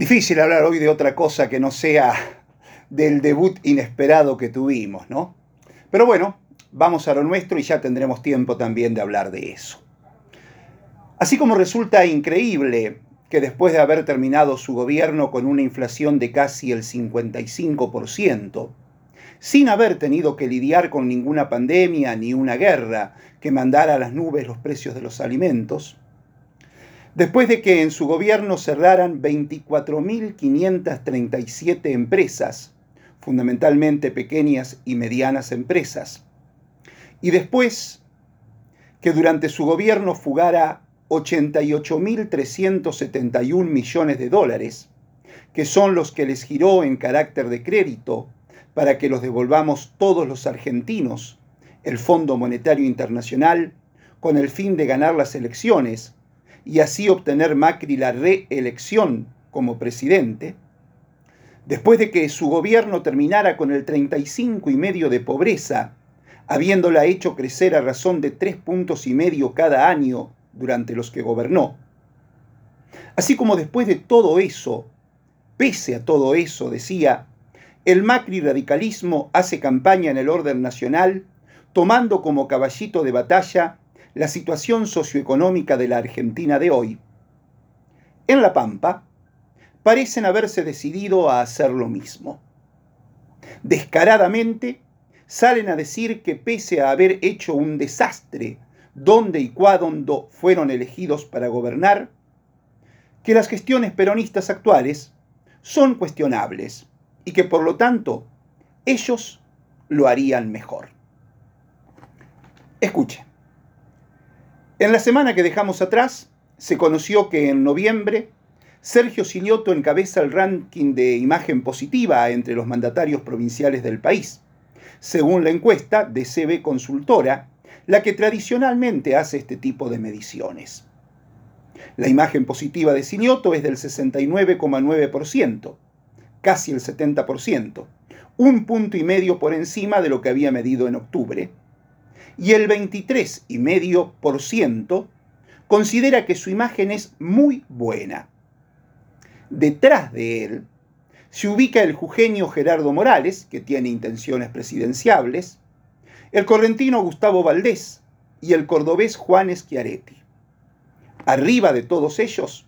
Difícil hablar hoy de otra cosa que no sea del debut inesperado que tuvimos, ¿no? Pero bueno, vamos a lo nuestro y ya tendremos tiempo también de hablar de eso. Así como resulta increíble que después de haber terminado su gobierno con una inflación de casi el 55%, sin haber tenido que lidiar con ninguna pandemia ni una guerra que mandara a las nubes los precios de los alimentos, después de que en su gobierno cerraran 24.537 empresas, fundamentalmente pequeñas y medianas empresas, y después que durante su gobierno fugara 88.371 millones de dólares, que son los que les giró en carácter de crédito para que los devolvamos todos los argentinos, el Fondo Monetario Internacional, con el fin de ganar las elecciones y así obtener Macri la reelección como presidente, después de que su gobierno terminara con el 35 y medio de pobreza, habiéndola hecho crecer a razón de tres puntos y medio cada año durante los que gobernó. Así como después de todo eso, pese a todo eso, decía, el Macri radicalismo hace campaña en el orden nacional, tomando como caballito de batalla la situación socioeconómica de la Argentina de hoy. En La Pampa, parecen haberse decidido a hacer lo mismo. Descaradamente, salen a decir que pese a haber hecho un desastre donde y cuándo fueron elegidos para gobernar, que las gestiones peronistas actuales son cuestionables y que por lo tanto ellos lo harían mejor. Escuche. En la semana que dejamos atrás, se conoció que en noviembre Sergio Silioto encabeza el ranking de imagen positiva entre los mandatarios provinciales del país, según la encuesta de CB Consultora, la que tradicionalmente hace este tipo de mediciones. La imagen positiva de Silioto es del 69,9%, casi el 70%, un punto y medio por encima de lo que había medido en octubre, y el 23,5% considera que su imagen es muy buena. Detrás de él se ubica el jujeño Gerardo Morales, que tiene intenciones presidenciables, el correntino Gustavo Valdés y el cordobés Juan Schiaretti. Arriba de todos ellos,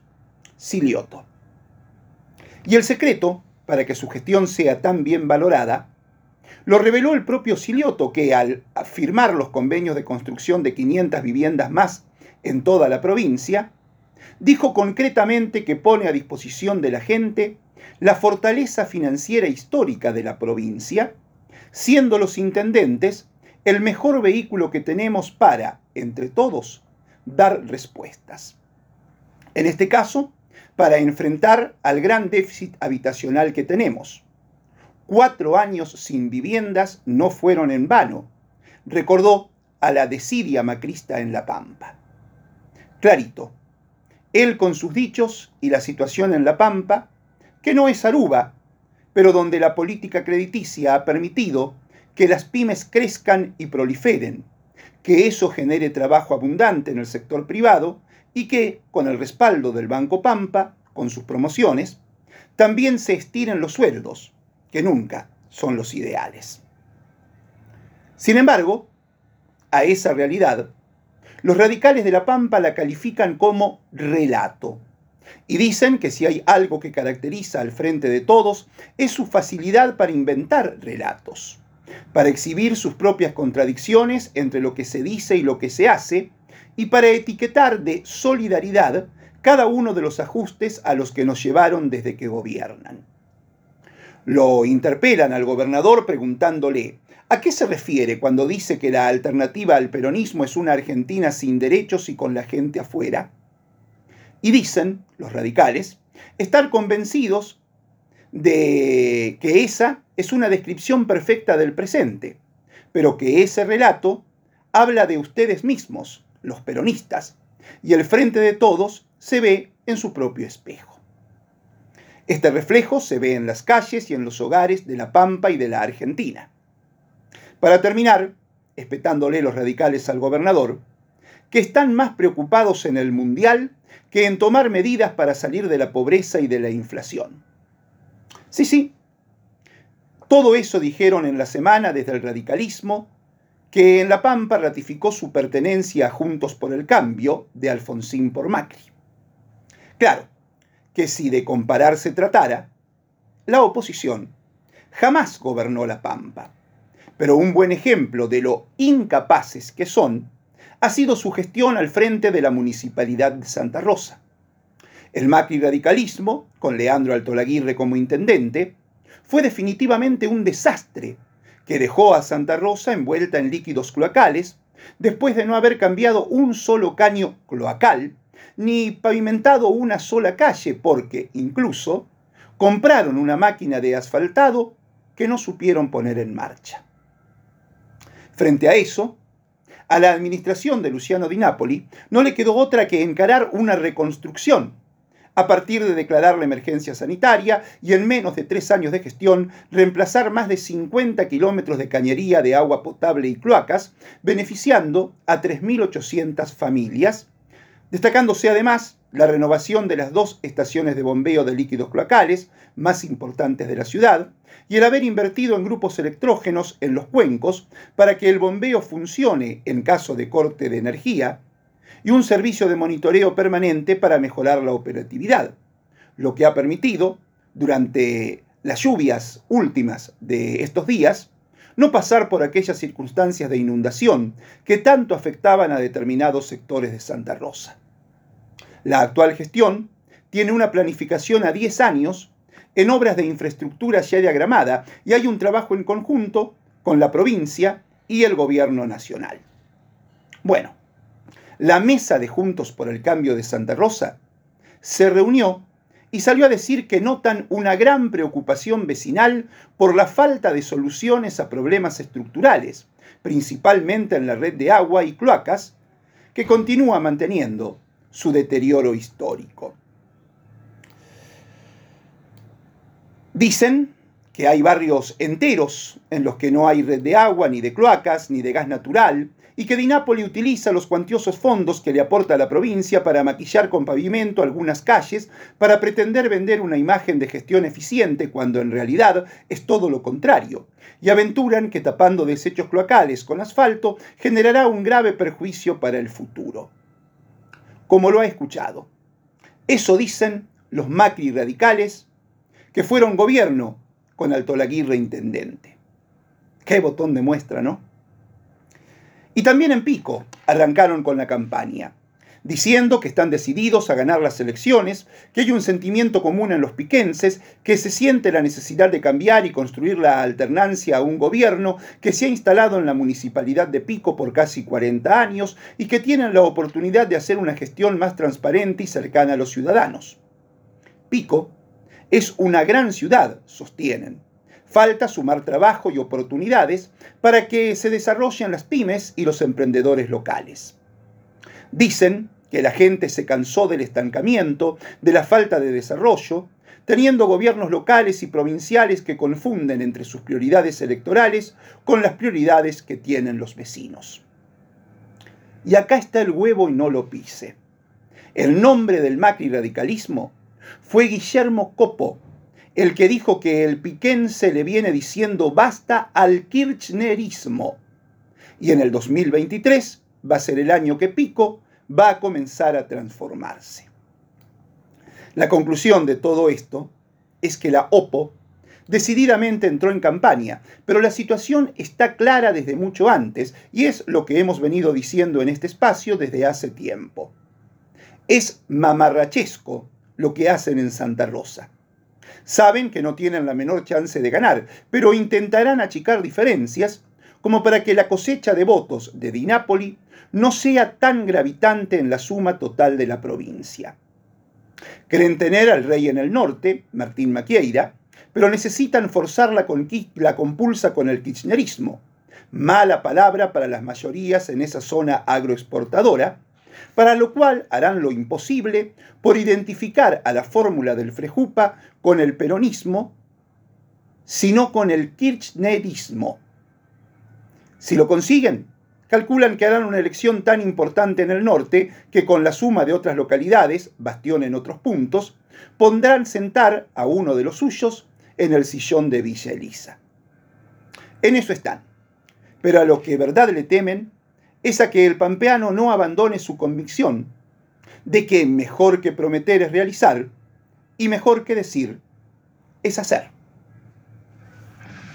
Silioto. Y el secreto, para que su gestión sea tan bien valorada, lo reveló el propio Silioto, que al firmar los convenios de construcción de 500 viviendas más en toda la provincia, dijo concretamente que pone a disposición de la gente la fortaleza financiera histórica de la provincia, siendo los intendentes el mejor vehículo que tenemos para, entre todos, dar respuestas. En este caso, para enfrentar al gran déficit habitacional que tenemos, Cuatro años sin viviendas no fueron en vano, recordó a la desidia macrista en La Pampa. Clarito, él con sus dichos y la situación en La Pampa, que no es Aruba, pero donde la política crediticia ha permitido que las pymes crezcan y proliferen, que eso genere trabajo abundante en el sector privado y que, con el respaldo del Banco Pampa, con sus promociones, también se estiren los sueldos, que nunca son los ideales. Sin embargo, a esa realidad, los radicales de La Pampa la califican como relato y dicen que si hay algo que caracteriza al frente de todos es su facilidad para inventar relatos, para exhibir sus propias contradicciones entre lo que se dice y lo que se hace, y para etiquetar de solidaridad cada uno de los ajustes a los que nos llevaron desde que gobiernan. Lo interpelan al gobernador preguntándole, ¿a qué se refiere cuando dice que la alternativa al peronismo es una Argentina sin derechos y con la gente afuera? Y dicen, los radicales, estar convencidos de que esa es una descripción perfecta del presente, pero que ese relato habla de ustedes mismos, los peronistas, y el frente de todos se ve en su propio espejo. Este reflejo se ve en las calles y en los hogares de La Pampa y de la Argentina. Para terminar, espetándole los radicales al gobernador, que están más preocupados en el mundial que en tomar medidas para salir de la pobreza y de la inflación. Sí, sí, todo eso dijeron en la semana desde el radicalismo, que en La Pampa ratificó su pertenencia a Juntos por el Cambio de Alfonsín por Macri. Claro, que si de comparar se tratara, la oposición jamás gobernó La Pampa, pero un buen ejemplo de lo incapaces que son ha sido su gestión al frente de la Municipalidad de Santa Rosa. El Macri radicalismo, con Leandro Altolaguirre como intendente, fue definitivamente un desastre que dejó a Santa Rosa envuelta en líquidos cloacales, después de no haber cambiado un solo caño cloacal, ni pavimentado una sola calle, porque incluso compraron una máquina de asfaltado que no supieron poner en marcha. Frente a eso, a la administración de Luciano Di Napoli no le quedó otra que encarar una reconstrucción a partir de declarar la emergencia sanitaria y en menos de tres años de gestión reemplazar más de 50 kilómetros de cañería de agua potable y cloacas, beneficiando a 3.800 familias, destacándose además la renovación de las dos estaciones de bombeo de líquidos cloacales más importantes de la ciudad y el haber invertido en grupos electrógenos en los cuencos para que el bombeo funcione en caso de corte de energía y un servicio de monitoreo permanente para mejorar la operatividad, lo que ha permitido, durante las lluvias últimas de estos días, no pasar por aquellas circunstancias de inundación que tanto afectaban a determinados sectores de Santa Rosa. La actual gestión tiene una planificación a 10 años en obras de infraestructura ya diagramada y hay un trabajo en conjunto con la provincia y el gobierno nacional. Bueno, la mesa de Juntos por el Cambio de Santa Rosa se reunió y salió a decir que notan una gran preocupación vecinal por la falta de soluciones a problemas estructurales, principalmente en la red de agua y cloacas, que continúa manteniendo su deterioro histórico. Dicen que hay barrios enteros en los que no hay red de agua, ni de cloacas, ni de gas natural, y que Di Napoli utiliza los cuantiosos fondos que le aporta la provincia para maquillar con pavimento algunas calles, para pretender vender una imagen de gestión eficiente cuando en realidad es todo lo contrario, y aventuran que tapando desechos cloacales con asfalto generará un grave perjuicio para el futuro. Como lo ha escuchado. Eso dicen los Macri radicales que fueron gobierno con Altolaguirre intendente. Qué botón de muestra, ¿no? Y también en Pico arrancaron con la campaña, diciendo que están decididos a ganar las elecciones, que hay un sentimiento común en los piquenses, que se siente la necesidad de cambiar y construir la alternancia a un gobierno que se ha instalado en la municipalidad de Pico por casi 40 años y que tienen la oportunidad de hacer una gestión más transparente y cercana a los ciudadanos. Pico es una gran ciudad, sostienen. Falta sumar trabajo y oportunidades para que se desarrollen las pymes y los emprendedores locales. Dicen que la gente se cansó del estancamiento, de la falta de desarrollo, teniendo gobiernos locales y provinciales que confunden entre sus prioridades electorales con las prioridades que tienen los vecinos. Y acá está el huevo y no lo pise. El nombre del Macri radicalismo fue Guillermo Copo, el que dijo que el piquense le viene diciendo basta al kirchnerismo. Y en el 2023 va a ser el año que Pico va a comenzar a transformarse. La conclusión de todo esto es que la OPO decididamente entró en campaña, pero la situación está clara desde mucho antes y es lo que hemos venido diciendo en este espacio desde hace tiempo. Es mamarrachesco lo que hacen en Santa Rosa. Saben que no tienen la menor chance de ganar, pero intentarán achicar diferencias como para que la cosecha de votos de Di Napoli no sea tan gravitante en la suma total de la provincia. Creen tener al rey en el norte, Martín Maquieira, pero necesitan forzar la, la compulsa con el kirchnerismo, mala palabra para las mayorías en esa zona agroexportadora, para lo cual harán lo imposible por identificar a la fórmula del Frejupa con el peronismo, sino con el kirchnerismo. Si lo consiguen, calculan que harán una elección tan importante en el norte que con la suma de otras localidades, bastión en otros puntos, pondrán sentar a uno de los suyos en el sillón de Villa Elisa. En eso están. Pero a lo que verdad le temen es a que el pampeano no abandone su convicción de que mejor que prometer es realizar y mejor que decir es hacer.